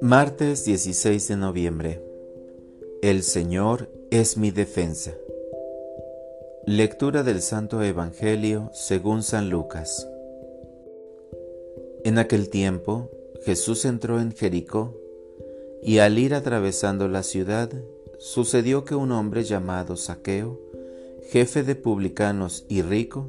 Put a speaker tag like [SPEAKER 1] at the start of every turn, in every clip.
[SPEAKER 1] Martes 16 de noviembre. El Señor es mi defensa. Lectura del Santo Evangelio según San Lucas. En aquel tiempo Jesús entró en Jericó y al ir atravesando la ciudad sucedió que un hombre llamado Saqueo, jefe de publicanos y rico,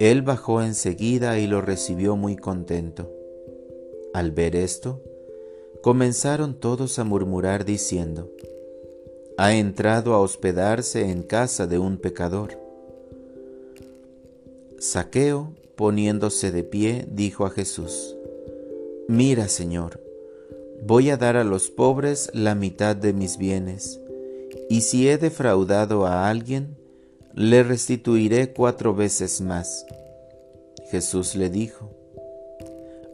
[SPEAKER 1] Él bajó enseguida y lo recibió muy contento. Al ver esto, comenzaron todos a murmurar diciendo, ha entrado a hospedarse en casa de un pecador. Saqueo, poniéndose de pie, dijo a Jesús, Mira, Señor, voy a dar a los pobres la mitad de mis bienes, y si he defraudado a alguien, le restituiré cuatro veces más. Jesús le dijo,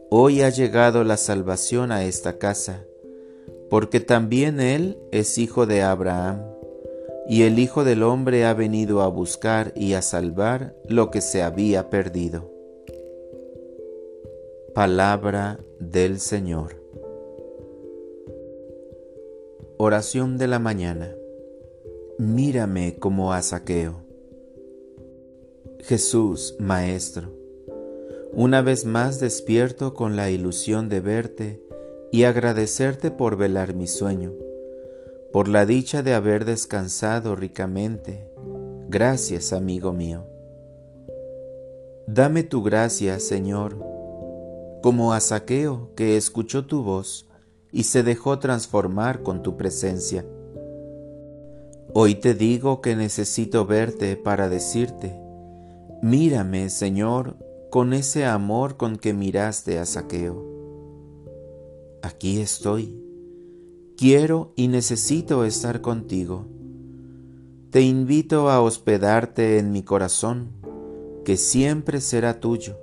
[SPEAKER 1] Hoy ha llegado la salvación a esta casa, porque también Él es hijo de Abraham, y el Hijo del Hombre ha venido a buscar y a salvar lo que se había perdido. Palabra del Señor. Oración de la mañana. Mírame como a saqueo. Jesús, Maestro una vez más despierto con la ilusión de verte y agradecerte por velar mi sueño, por la dicha de haber descansado ricamente. Gracias, amigo mío. Dame tu gracia, Señor, como a Saqueo que escuchó tu voz y se dejó transformar con tu presencia. Hoy te digo que necesito verte para decirte, mírame, Señor, con ese amor con que miraste a Saqueo. Aquí estoy. Quiero y necesito estar contigo. Te invito a hospedarte en mi corazón, que siempre será tuyo.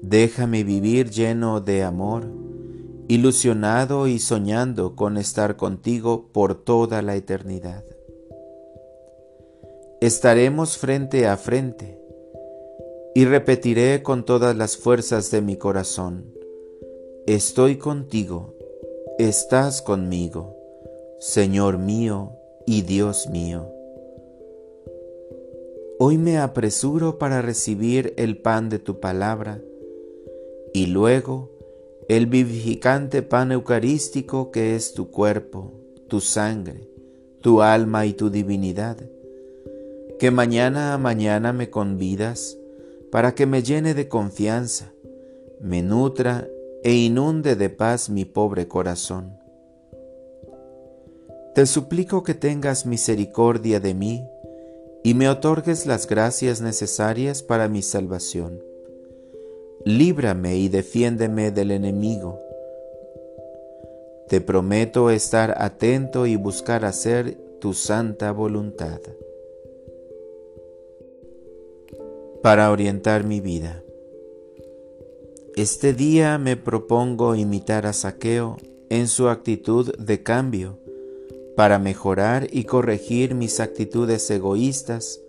[SPEAKER 1] Déjame vivir lleno de amor, ilusionado y soñando con estar contigo por toda la eternidad. Estaremos frente a frente y repetiré con todas las fuerzas de mi corazón, estoy contigo, estás conmigo, Señor mío y Dios mío. Hoy me apresuro para recibir el pan de tu palabra y luego el vivificante pan eucarístico que es tu cuerpo, tu sangre, tu alma y tu divinidad, que mañana a mañana me convidas para que me llene de confianza, me nutra e inunde de paz mi pobre corazón. Te suplico que tengas misericordia de mí y me otorgues las gracias necesarias para mi salvación. Líbrame y defiéndeme del enemigo. Te prometo estar atento y buscar hacer tu santa voluntad. Para orientar mi vida. Este día me propongo imitar a Saqueo en su actitud de cambio para mejorar y corregir mis actitudes egoístas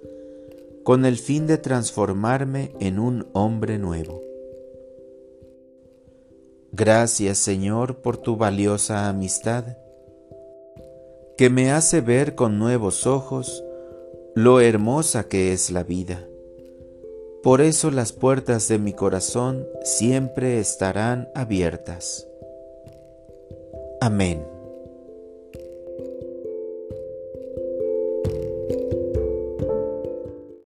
[SPEAKER 1] con el fin de transformarme en un hombre nuevo. Gracias Señor por tu valiosa amistad, que me hace ver con nuevos ojos lo hermosa que es la vida por eso las puertas de mi corazón siempre estarán abiertas. Amén.